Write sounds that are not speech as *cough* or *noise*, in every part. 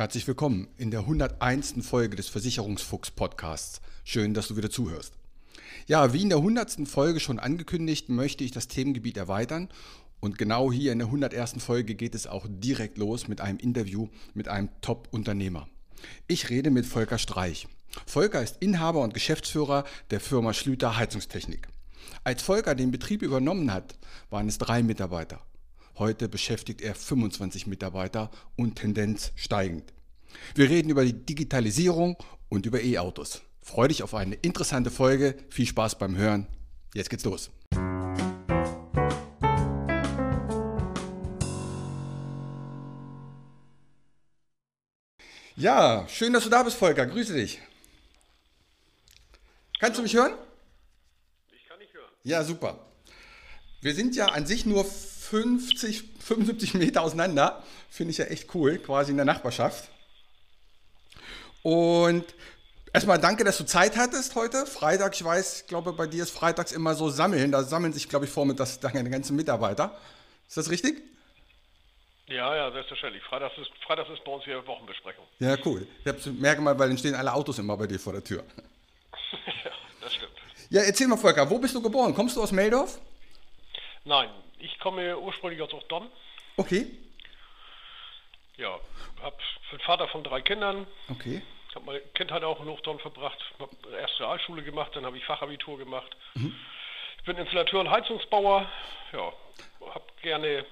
Herzlich willkommen in der 101. Folge des Versicherungsfuchs Podcasts. Schön, dass du wieder zuhörst. Ja, wie in der 100. Folge schon angekündigt, möchte ich das Themengebiet erweitern. Und genau hier in der 101. Folge geht es auch direkt los mit einem Interview mit einem Top-Unternehmer. Ich rede mit Volker Streich. Volker ist Inhaber und Geschäftsführer der Firma Schlüter Heizungstechnik. Als Volker den Betrieb übernommen hat, waren es drei Mitarbeiter. Heute beschäftigt er 25 Mitarbeiter und Tendenz steigend. Wir reden über die Digitalisierung und über E-Autos. Freue dich auf eine interessante Folge. Viel Spaß beim Hören. Jetzt geht's los. Ja, schön, dass du da bist, Volker. Grüße dich. Kannst du mich hören? Ich kann nicht hören. Ja, super. Wir sind ja an sich nur 50, 75 Meter auseinander. Finde ich ja echt cool, quasi in der Nachbarschaft. Und erstmal danke, dass du Zeit hattest heute. Freitag, ich weiß, ich glaube, bei dir ist freitags immer so Sammeln. Da sammeln sich, glaube ich, vormittags deine ganzen Mitarbeiter. Ist das richtig? Ja, ja, selbstverständlich. Freitags ist, Freitags ist bei uns hier Wochenbesprechung. Ja, cool. Ich merke mal, weil dann stehen alle Autos immer bei dir vor der Tür. *laughs* ja, das stimmt. Ja, erzähl mal, Volker, wo bist du geboren? Kommst du aus Meldorf? Nein, ich komme ursprünglich aus Ochdon. Okay. Ja, hab bin Vater von drei Kindern. Okay. Ich habe meine Kindheit auch in Hochdorn verbracht. Habe erst Realschule gemacht, dann habe ich Fachabitur gemacht. Mhm. Ich bin Installateur und Heizungsbauer. Ja, habe gerne,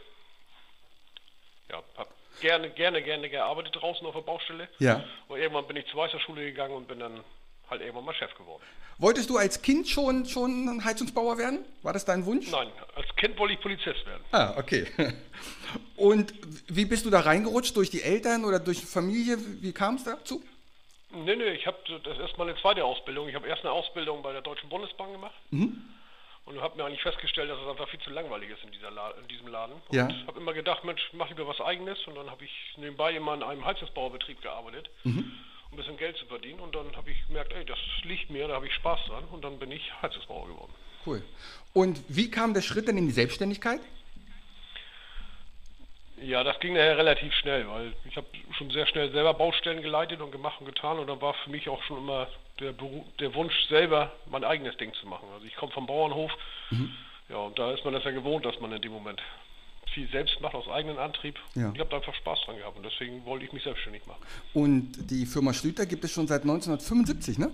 ja, hab gerne, gerne, gerne gearbeitet draußen auf der Baustelle. Ja. Und irgendwann bin ich zur Weißerschule gegangen und bin dann halt irgendwann mal Chef geworden. Wolltest du als Kind schon, schon ein Heizungsbauer werden? War das dein Wunsch? Nein, als Kind wollte ich Polizist werden. Ah, okay. *laughs* Und wie bist du da reingerutscht? Durch die Eltern oder durch die Familie? Wie kam es dazu? Nee, nee, ich habe das ist meine zweite Ausbildung. Ich habe erst eine Ausbildung bei der Deutschen Bundesbank gemacht. Mhm. Und habe mir eigentlich festgestellt, dass es einfach viel zu langweilig ist in, dieser La in diesem Laden. Und ja. habe immer gedacht, Mensch, mach lieber was Eigenes. Und dann habe ich nebenbei immer in einem Heizungsbauerbetrieb gearbeitet. Mhm ein bisschen Geld zu verdienen. Und dann habe ich gemerkt, ey, das liegt mir, da habe ich Spaß dran. Und dann bin ich Heizungsbauer geworden. Cool. Und wie kam der Schritt dann in die Selbstständigkeit? Ja, das ging nachher relativ schnell, weil ich habe schon sehr schnell selber Baustellen geleitet und gemacht und getan und dann war für mich auch schon immer der, Beruf, der Wunsch, selber mein eigenes Ding zu machen. Also ich komme vom Bauernhof, mhm. ja, und da ist man das ja gewohnt, dass man in dem Moment viel selbst macht aus eigenem Antrieb. Ja. Ich habe da einfach Spaß dran gehabt und deswegen wollte ich mich selbstständig machen. Und die Firma Schlüter gibt es schon seit 1975, ne?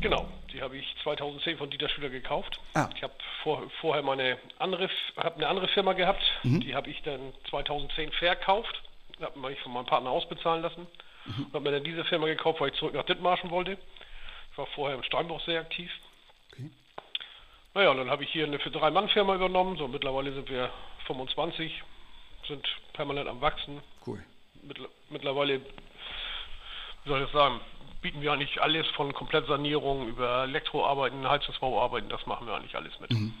Genau, die habe ich 2010 von Dieter Schlüter gekauft. Ah. Ich habe vor, vorher meine andere, hab eine andere Firma gehabt, mhm. die habe ich dann 2010 verkauft, habe mich von meinem Partner ausbezahlen lassen mhm. und habe mir dann diese Firma gekauft, weil ich zurück nach Dithmarschen wollte. Ich war vorher im Steinbruch sehr aktiv. Naja, dann habe ich hier eine für drei Mann Firma übernommen. So mittlerweile sind wir 25, sind permanent am Wachsen. Cool. mittlerweile, wie soll ich das sagen, bieten wir eigentlich alles von Komplettsanierung über Elektroarbeiten, Heizungsbauarbeiten, das machen wir eigentlich alles mit. Mhm.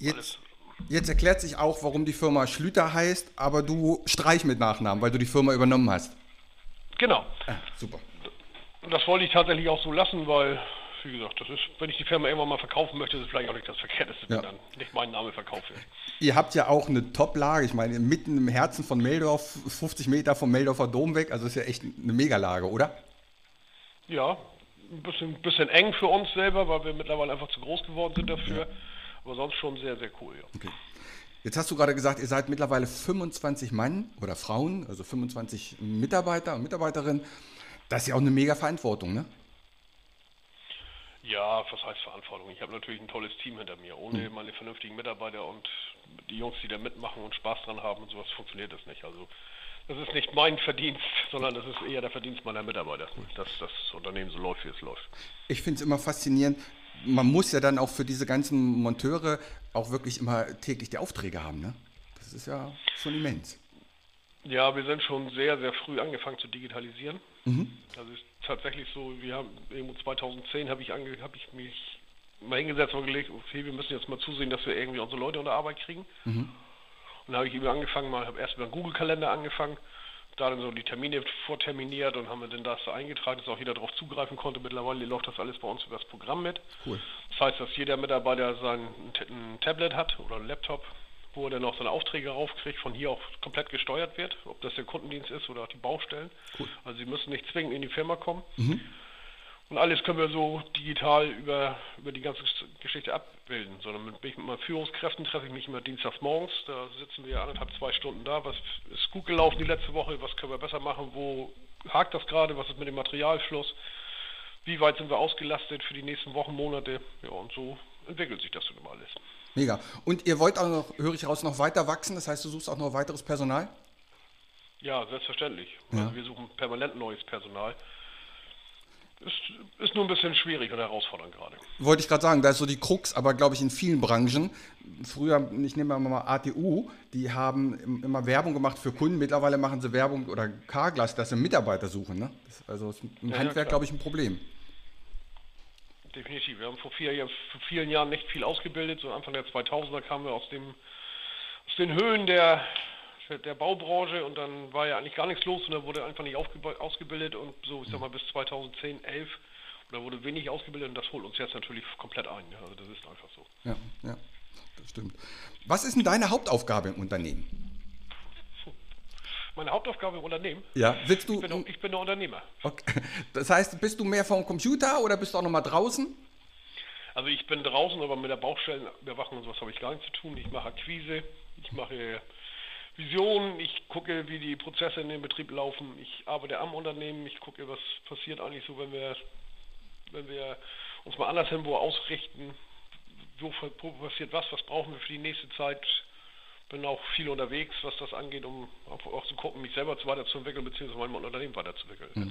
Jetzt, jetzt erklärt sich auch, warum die Firma Schlüter heißt, aber du Streich mit Nachnamen, weil du die Firma übernommen hast. Genau. Ah, super. Das wollte ich tatsächlich auch so lassen, weil wie gesagt, das ist, wenn ich die Firma irgendwann mal verkaufen möchte, ist es vielleicht auch nicht das Verkehrteste, wenn dann nicht mein Name verkauft wird. Ihr habt ja auch eine Top-Lage, ich meine, mitten im Herzen von Meldorf, 50 Meter vom Meldorfer Dom weg, also ist ja echt eine Megalage, oder? Ja, ein bisschen, bisschen eng für uns selber, weil wir mittlerweile einfach zu groß geworden sind dafür, ja. aber sonst schon sehr, sehr cool, ja. Okay. Jetzt hast du gerade gesagt, ihr seid mittlerweile 25 Mann oder Frauen, also 25 Mitarbeiter und Mitarbeiterinnen. Das ist ja auch eine mega Verantwortung, ne? Ja, was heißt Verantwortung? Ich habe natürlich ein tolles Team hinter mir. Ohne mhm. meine vernünftigen Mitarbeiter und die Jungs, die da mitmachen und Spaß dran haben und sowas, funktioniert das nicht. Also das ist nicht mein Verdienst, *laughs* sondern das ist eher der Verdienst meiner Mitarbeiter, dass das Unternehmen so läuft, wie es läuft. Ich finde es immer faszinierend. Man muss ja dann auch für diese ganzen Monteure auch wirklich immer täglich die Aufträge haben. Ne? Das ist ja schon immens. Ja, wir sind schon sehr, sehr früh angefangen zu digitalisieren. Mhm. Also ist tatsächlich so, wir haben irgendwo 2010 habe ich, ange, hab ich mich mal hingesetzt und gelegt, okay, wir müssen jetzt mal zusehen, dass wir irgendwie unsere Leute unter Arbeit kriegen. Mhm. Und habe ich eben angefangen, mal habe erst über einen Google-Kalender angefangen, da dann so die Termine vorterminiert und haben wir dann das eingetragen, dass auch jeder darauf zugreifen konnte. Mittlerweile läuft das alles bei uns über das Programm mit. Cool. Das heißt, dass jeder Mitarbeiter sein ein Tablet hat oder ein Laptop wo er dann auch seine Aufträge raufkriegt, von hier auch komplett gesteuert wird, ob das der Kundendienst ist oder auch die Baustellen. Cool. Also sie müssen nicht zwingend in die Firma kommen. Mhm. Und alles können wir so digital über, über die ganze Geschichte abbilden. Sondern mit, mit meinen Führungskräften treffe ich mich immer dienstags morgens. Da sitzen wir anderthalb, zwei Stunden da. Was ist gut gelaufen die letzte Woche? Was können wir besser machen? Wo hakt das gerade? Was ist mit dem Materialfluss? Wie weit sind wir ausgelastet für die nächsten Wochen, Monate? Ja, und so entwickelt sich das dann immer alles. Mega. Und ihr wollt auch noch, höre ich raus, noch weiter wachsen? Das heißt, du suchst auch noch weiteres Personal? Ja, selbstverständlich. Ja. Also wir suchen permanent neues Personal. Ist, ist nur ein bisschen schwierig und herausfordernd gerade. Wollte ich gerade sagen, da ist so die Krux, aber glaube ich in vielen Branchen. Früher, ich nehme mal ATU, die haben immer Werbung gemacht für Kunden. Mittlerweile machen sie Werbung oder Carglass, dass sie Mitarbeiter suchen. Ne? Das, also ist im ja, Handwerk, ja, glaube ich, ein Problem. Definitiv. Wir haben vor, vier, vor vielen Jahren nicht viel ausgebildet. So Anfang der 2000er kamen wir aus, dem, aus den Höhen der der Baubranche und dann war ja eigentlich gar nichts los und da wurde einfach nicht ausgebildet und so, ich sag mal, bis 2010, 11 da wurde wenig ausgebildet und das holt uns jetzt natürlich komplett ein. Also das ist einfach so. Ja, ja, das stimmt. Was ist denn deine Hauptaufgabe im Unternehmen? Meine Hauptaufgabe im Unternehmen? Ja, willst du. Ich bin, ich bin ein Unternehmer. Okay. *laughs* Das heißt, bist du mehr vom Computer oder bist du auch nochmal draußen? Also ich bin draußen, aber mit der Baustellenüberwachung und sowas habe ich gar nichts zu tun. Ich mache Akquise, ich mache Vision, ich gucke, wie die Prozesse in dem Betrieb laufen, ich arbeite am Unternehmen, ich gucke, was passiert eigentlich so, wenn wir, wenn wir uns mal anderswo ausrichten, wo, wo passiert was, was brauchen wir für die nächste Zeit. Bin auch viel unterwegs, was das angeht, um auch zu gucken, mich selber weiterzuentwickeln, beziehungsweise mein Unternehmen weiterzuentwickeln. Mhm.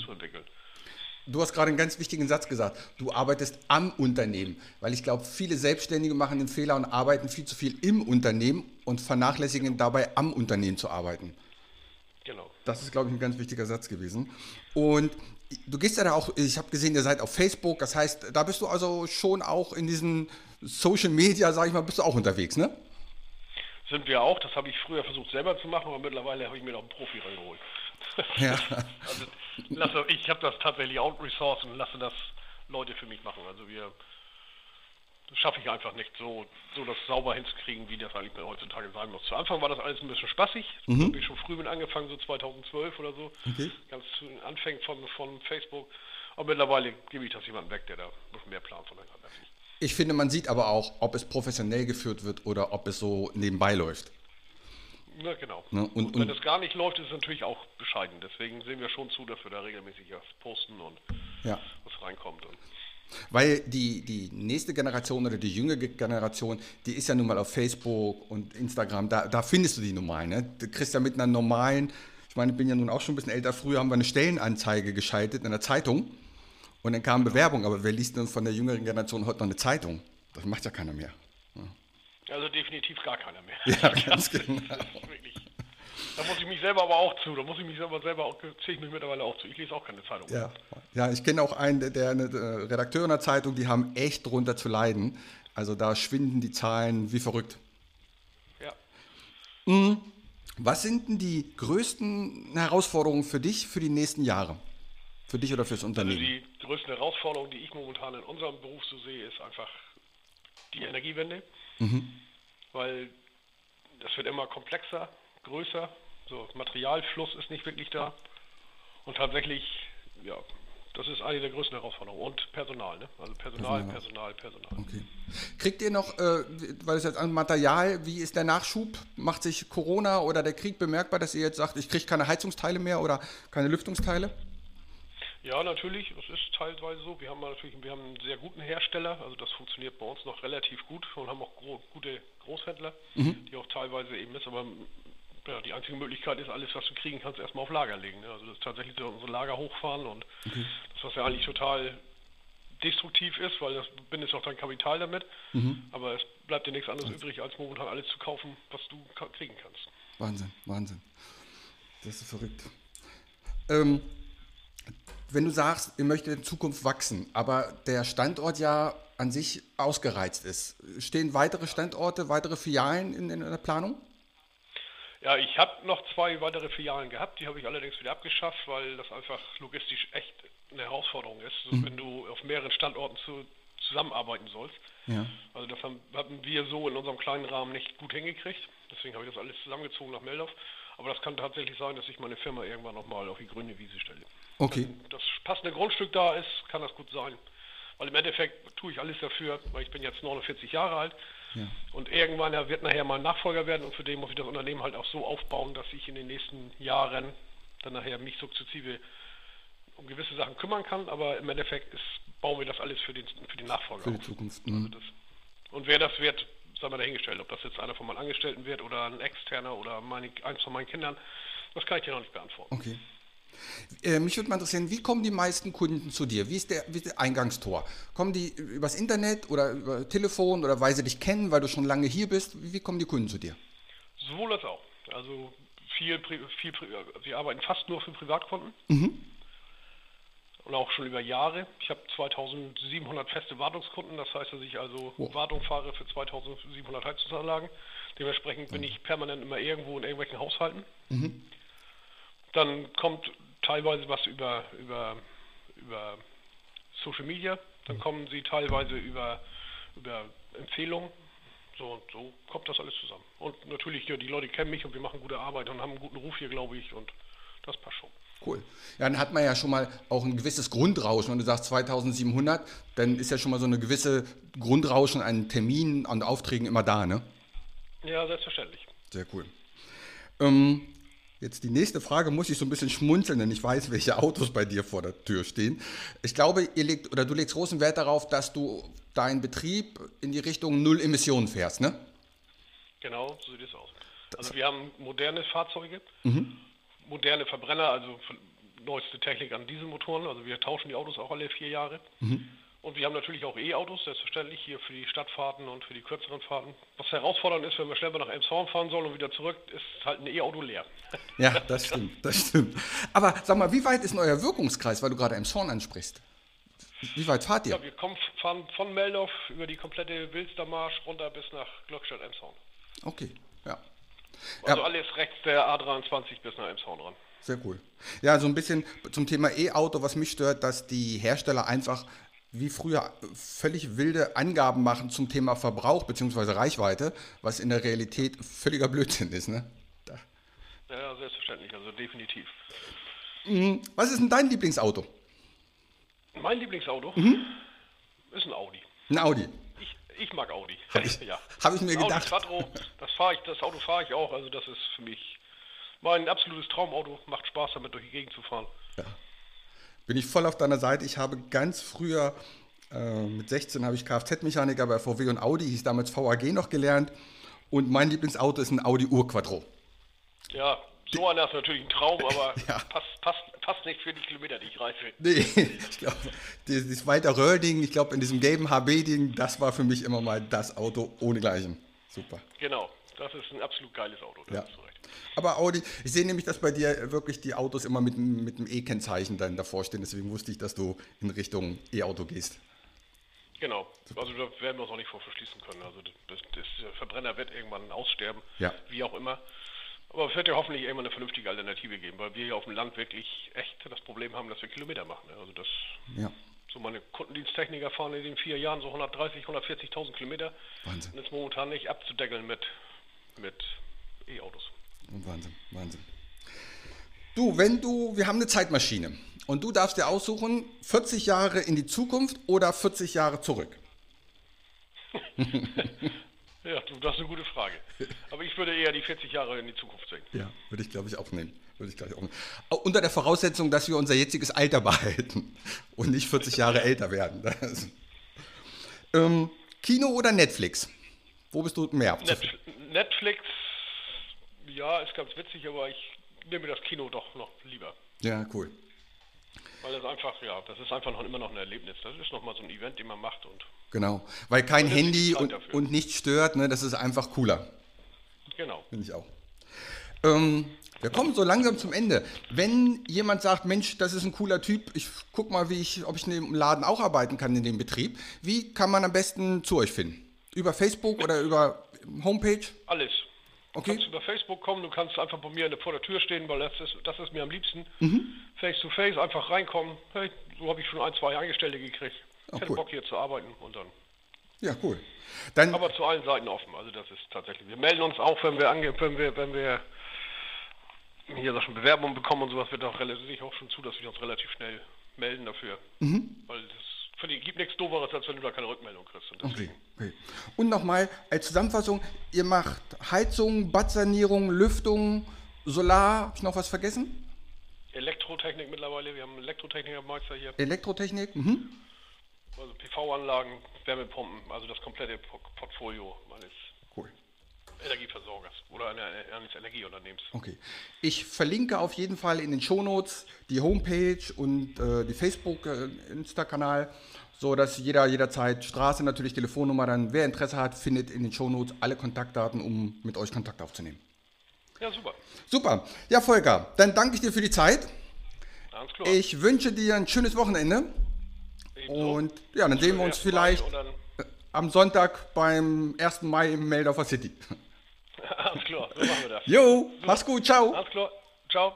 Du hast gerade einen ganz wichtigen Satz gesagt. Du arbeitest am Unternehmen, weil ich glaube, viele Selbstständige machen den Fehler und arbeiten viel zu viel im Unternehmen und vernachlässigen dabei, am Unternehmen zu arbeiten. Genau. Das ist, glaube ich, ein ganz wichtiger Satz gewesen. Und du gehst ja da auch, ich habe gesehen, ihr seid auf Facebook, das heißt, da bist du also schon auch in diesen Social Media, sage ich mal, bist du auch unterwegs, ne? Sind wir auch, das habe ich früher versucht selber zu machen, aber mittlerweile habe ich mir noch einen Profi reingeholt. Ja. *laughs* also lasse, ich habe das tatsächlich outresourced und lasse das Leute für mich machen. Also wir schaffe ich einfach nicht so, so das sauber hinzukriegen, wie das eigentlich heutzutage sein muss. Zu Anfang war das alles ein bisschen spaßig. Mhm. Habe ich schon früh mit angefangen, so 2012 oder so. Okay. Ganz zu den Anfängen von, von Facebook. Aber mittlerweile gebe ich das jemandem weg, der da noch mehr Plan von hat. Ich finde, man sieht aber auch, ob es professionell geführt wird oder ob es so nebenbei läuft. Na genau. Ne? Und, und, wenn es gar nicht läuft, ist es natürlich auch bescheiden. Deswegen sehen wir schon zu, dass wir da regelmäßig was posten und ja. was reinkommt. Und weil die, die nächste Generation oder die jüngere Generation, die ist ja nun mal auf Facebook und Instagram, da, da findest du die normal. Ne? Du kriegst ja mit einer normalen, ich meine, ich bin ja nun auch schon ein bisschen älter, früher haben wir eine Stellenanzeige geschaltet in der Zeitung und dann kam Bewerbung, aber wer liest denn von der jüngeren Generation heute noch eine Zeitung? Das macht ja keiner mehr. Also definitiv gar keiner mehr. Ja, ganz genau. *laughs* Da muss ich mich selber aber auch zu. Da muss ich mich selber selber auch, zähle ich mich mittlerweile auch zu. Ich lese auch keine Zeitung. Ja, ja ich kenne auch einen, der, der eine äh, Redakteur einer Zeitung, die haben echt drunter zu leiden. Also da schwinden die Zahlen wie verrückt. Ja. Mhm. Was sind denn die größten Herausforderungen für dich für die nächsten Jahre? Für dich oder fürs also Unternehmen? Also die größte Herausforderung, die ich momentan in unserem Beruf so sehe, ist einfach die Energiewende. Mhm. Weil das wird immer komplexer, größer. So, Materialfluss ist nicht wirklich da. Und tatsächlich, ja, das ist eine der größten Herausforderungen. Und Personal, ne? Also Personal, Personal, Personal. Personal. Okay. Kriegt ihr noch, äh, weil es jetzt an Material, wie ist der Nachschub? Macht sich Corona oder der Krieg bemerkbar, dass ihr jetzt sagt, ich kriege keine Heizungsteile mehr oder keine Lüftungsteile? Ja, natürlich. Es ist teilweise so. Wir haben natürlich, wir haben einen sehr guten Hersteller. Also das funktioniert bei uns noch relativ gut und haben auch gro gute Großhändler, mhm. die auch teilweise eben ist. Aber ja, die einzige Möglichkeit ist, alles, was du kriegen kannst, erstmal auf Lager legen. Ne? Also das ist tatsächlich so unsere Lager hochfahren und okay. das, was ja eigentlich total destruktiv ist, weil das bindet auch dein Kapital damit. Mhm. Aber es bleibt dir nichts anderes Wahnsinn. übrig, als momentan alles zu kaufen, was du kriegen kannst. Wahnsinn, Wahnsinn. Das ist verrückt. Ähm, wenn du sagst, ihr möchtet in Zukunft wachsen, aber der Standort ja an sich ausgereizt ist, stehen weitere Standorte, weitere Filialen in, in der Planung? Ja, ich habe noch zwei weitere Filialen gehabt, die habe ich allerdings wieder abgeschafft, weil das einfach logistisch echt eine Herausforderung ist, mhm. wenn du auf mehreren Standorten zu, zusammenarbeiten sollst. Ja. Also das haben, haben, wir so in unserem kleinen Rahmen nicht gut hingekriegt. Deswegen habe ich das alles zusammengezogen nach Meldorf. Aber das kann tatsächlich sein, dass ich meine Firma irgendwann nochmal auf die grüne Wiese stelle. Okay. Wenn das passende Grundstück da ist, kann das gut sein. Weil im Endeffekt tue ich alles dafür, weil ich bin jetzt 49 Jahre alt. Ja. Und irgendwann wird nachher mein Nachfolger werden und für den muss ich das Unternehmen halt auch so aufbauen, dass ich in den nächsten Jahren dann nachher mich sukzessive um gewisse Sachen kümmern kann, aber im Endeffekt ist, bauen wir das alles für den, für den Nachfolger Für die. Zukunft. Also Mhm. das, und wer das wird, sei mal dahingestellt, ob das jetzt einer von meinen Angestellten wird oder ein externer oder meine, eins von meinen Kindern, das kann ich dir noch nicht beantworten. Okay. Äh, mich würde mal interessieren, wie kommen die meisten Kunden zu dir? Wie ist, der, wie ist der Eingangstor? Kommen die übers Internet oder über Telefon oder weil sie dich kennen, weil du schon lange hier bist? Wie, kommen die Kunden zu dir? Sowohl als auch. Also viel, viel, wir arbeiten fast nur für Privatkunden. Und auch schon über Jahre. Ich habe 2700 feste Wartungskunden, das heißt, dass ich also Wow. Wartung fahre für 2700 Heizungsanlagen. Dementsprechend bin ich permanent immer irgendwo in irgendwelchen Haushalten. Dann kommt teilweise was über, über, über Social Media, dann kommen sie teilweise über, über Empfehlungen. So und so kommt das alles zusammen. Und natürlich, ja, die Leute kennen mich und wir machen gute Arbeit und haben einen guten Ruf hier, glaube ich, und das passt schon. Cool. Ja, dann hat man ja schon mal auch ein gewisses Grundrauschen. Wenn du sagst 2700, dann ist ja schon mal so eine gewisse Grundrauschen an Terminen und Aufträgen immer da, ne? Ja, selbstverständlich. Sehr cool. Ähm, jetzt die nächste Frage muss ich so ein bisschen schmunzeln, denn ich weiß, welche Autos bei dir vor der Tür stehen. Ich glaube, ihr legt oder du legst großen Wert darauf, dass du deinen Betrieb in die Richtung Null Emissionen fährst, ne? Genau, so sieht es aus. Also wir haben moderne Fahrzeuge, Mhm. moderne Verbrenner, also neueste Technik an Dieselmotoren. Also wir tauschen die Autos auch alle vier Jahre. Mhm. Und wir haben natürlich auch E-Autos, selbstverständlich, hier für die Stadtfahrten und für die kürzeren Fahrten. Was herausfordernd ist, wenn wir schnell mal nach Elmshorn fahren sollen und wieder zurück, ist halt ein E-Auto leer. *laughs* Ja, das stimmt, das stimmt. Aber sag mal, wie weit ist denn euer Wirkungskreis, weil du gerade Emshorn ansprichst? Wie weit fahrt ihr? Ja, wir kommen, fahren von Meldorf über die komplette Wilstermarsch runter bis nach Glückstadt-Emshorn. Okay, ja. Also Ja. alles rechts der A23 bis nach Emshorn ran. Sehr cool. Ja, so ein bisschen zum Thema E-Auto, was mich stört, dass die Hersteller einfach wie früher völlig wilde Angaben machen zum Thema Verbrauch bzw. Reichweite, was in der Realität völliger Blödsinn ist. Ne? Da. Ja, selbstverständlich, also definitiv. Was ist denn dein Lieblingsauto? Mein Lieblingsauto Mhm. ist ein Audi. Ein Audi. Ich, ich mag Audi. Hab ich- *laughs* ja. hab ich mir Audi gedacht. Quattro, das fahre ich, das Auto fahre ich auch. Also das ist für mich mein absolutes Traumauto. Macht Spaß damit durch die Gegend zu fahren. Bin ich voll auf deiner Seite. Ich habe ganz früher, äh, mit 16 habe ich Kfz-Mechaniker bei VW und Audi, hieß damals VAG noch gelernt. Und mein Lieblingsauto ist ein Audi Urquattro. Ja, so einer ist natürlich ein Traum, *laughs* aber Ja. passt, passt, passt nicht für die Kilometer, die ich reise. Nee, *laughs* ich glaube, dieses Walter Röhr-Ding, ich glaube, in diesem gelben HB-Ding, das war für mich immer mal das Auto ohne Gleichen. Super. Genau, das ist ein absolut geiles Auto. Ja. Aber Audi, ich sehe nämlich, dass bei dir wirklich die Autos immer mit, dem- mit dem E-Kennzeichen dann davor stehen. Deswegen wusste ich, dass du in Richtung E-Auto gehst. Genau, also da werden wir uns auch nicht vor verschließen können. Also das, das Verbrenner wird irgendwann aussterben, Ja. wie auch immer. Aber es wird ja hoffentlich irgendwann eine vernünftige Alternative geben, weil wir hier auf dem Land wirklich echt das Problem haben, dass wir Kilometer machen. ne? Also das, Ja, so meine Kundendiensttechniker fahren in den vier Jahren so 130, 140.000 Kilometer. Wahnsinn. Und ist momentan nicht abzudeckeln mit, mit E-Autos. Wahnsinn, Wahnsinn. Du, wenn du, wir haben eine Zeitmaschine und du darfst dir aussuchen, 40 Jahre in die Zukunft oder 40 Jahre zurück. *laughs* Ja, du, das ist eine gute Frage. Aber ich würde eher die 40 Jahre in die Zukunft sehen. Ja, würde ich glaube ich auch nehmen. Würde ich gleich auch nehmen. Unter der Voraussetzung, dass wir unser jetziges Alter *laughs* behalten und nicht 40 Jahre älter werden. *laughs* Ähm, Kino oder Netflix? Wo bist du mehr? Net Netflix, ja, ist ganz witzig, aber ich nehme das Kino doch noch lieber. Ja, cool. Weil das einfach, ja, das ist einfach noch immer noch ein Erlebnis. Das ist nochmal so ein Event, den man macht und Genau. Weil kein Handy und, und nichts stört, ne? das ist einfach cooler. genau. Finde ich auch. Ähm, wir kommen so langsam zum Ende. Wenn jemand sagt, Mensch, das ist ein cooler Typ, ich guck mal, wie ich, ob ich in dem Laden auch arbeiten kann in dem Betrieb. Wie kann man am besten zu euch finden? Über Facebook oder über Homepage? Alles. Du Okay. kannst über Facebook kommen, du kannst einfach bei mir vor der Tür stehen, weil das ist, das ist mir am liebsten. Mhm. Face to face, einfach reinkommen. Hey, so habe ich schon ein, zwei Angestellte gekriegt. Oh, Ich hätte cool. Bock hier zu arbeiten und dann Ja, cool. Dann, Aber zu allen Seiten offen. Also das ist tatsächlich. Wir melden uns auch, wenn wir ange wenn wir, wenn wir hier schon Bewerbungen bekommen und sowas, wird auch relativ auch schon zu, dass wir uns relativ schnell melden dafür. Mhm. Weil das für die gibt nichts dooferes, als wenn du da keine Rückmeldung kriegst. Und okay, okay. Und nochmal als Zusammenfassung, ihr macht Heizung, Badsanierung, Lüftung, Solar, habe ich noch was vergessen? Elektrotechnik mittlerweile, wir haben einen Elektrotechnikermeister hier. Elektrotechnik, mhm. Also PV-Anlagen, Wärmepumpen, also das komplette Portfolio meines. Energieversorgers oder eines Energieunternehmens. Okay. Ich verlinke auf jeden Fall in den Shownotes die Homepage und äh, die Facebook-Insta-Kanal, äh, so dass jeder jederzeit Straße, natürlich Telefonnummer, dann wer Interesse hat, findet in den Shownotes alle Kontaktdaten, um mit euch Kontakt aufzunehmen. Ja, super. Super. Ja, Volker, dann danke ich dir für die Zeit. Ganz klar. Ich wünsche dir ein schönes Wochenende. Ebenso. Und ja, dann sehen wir uns vielleicht am Sonntag beim 1. Mai im Meldorfer City. Alles klar, so machen wir das. Jo, mach's gut, ciao. Alles klar, ciao.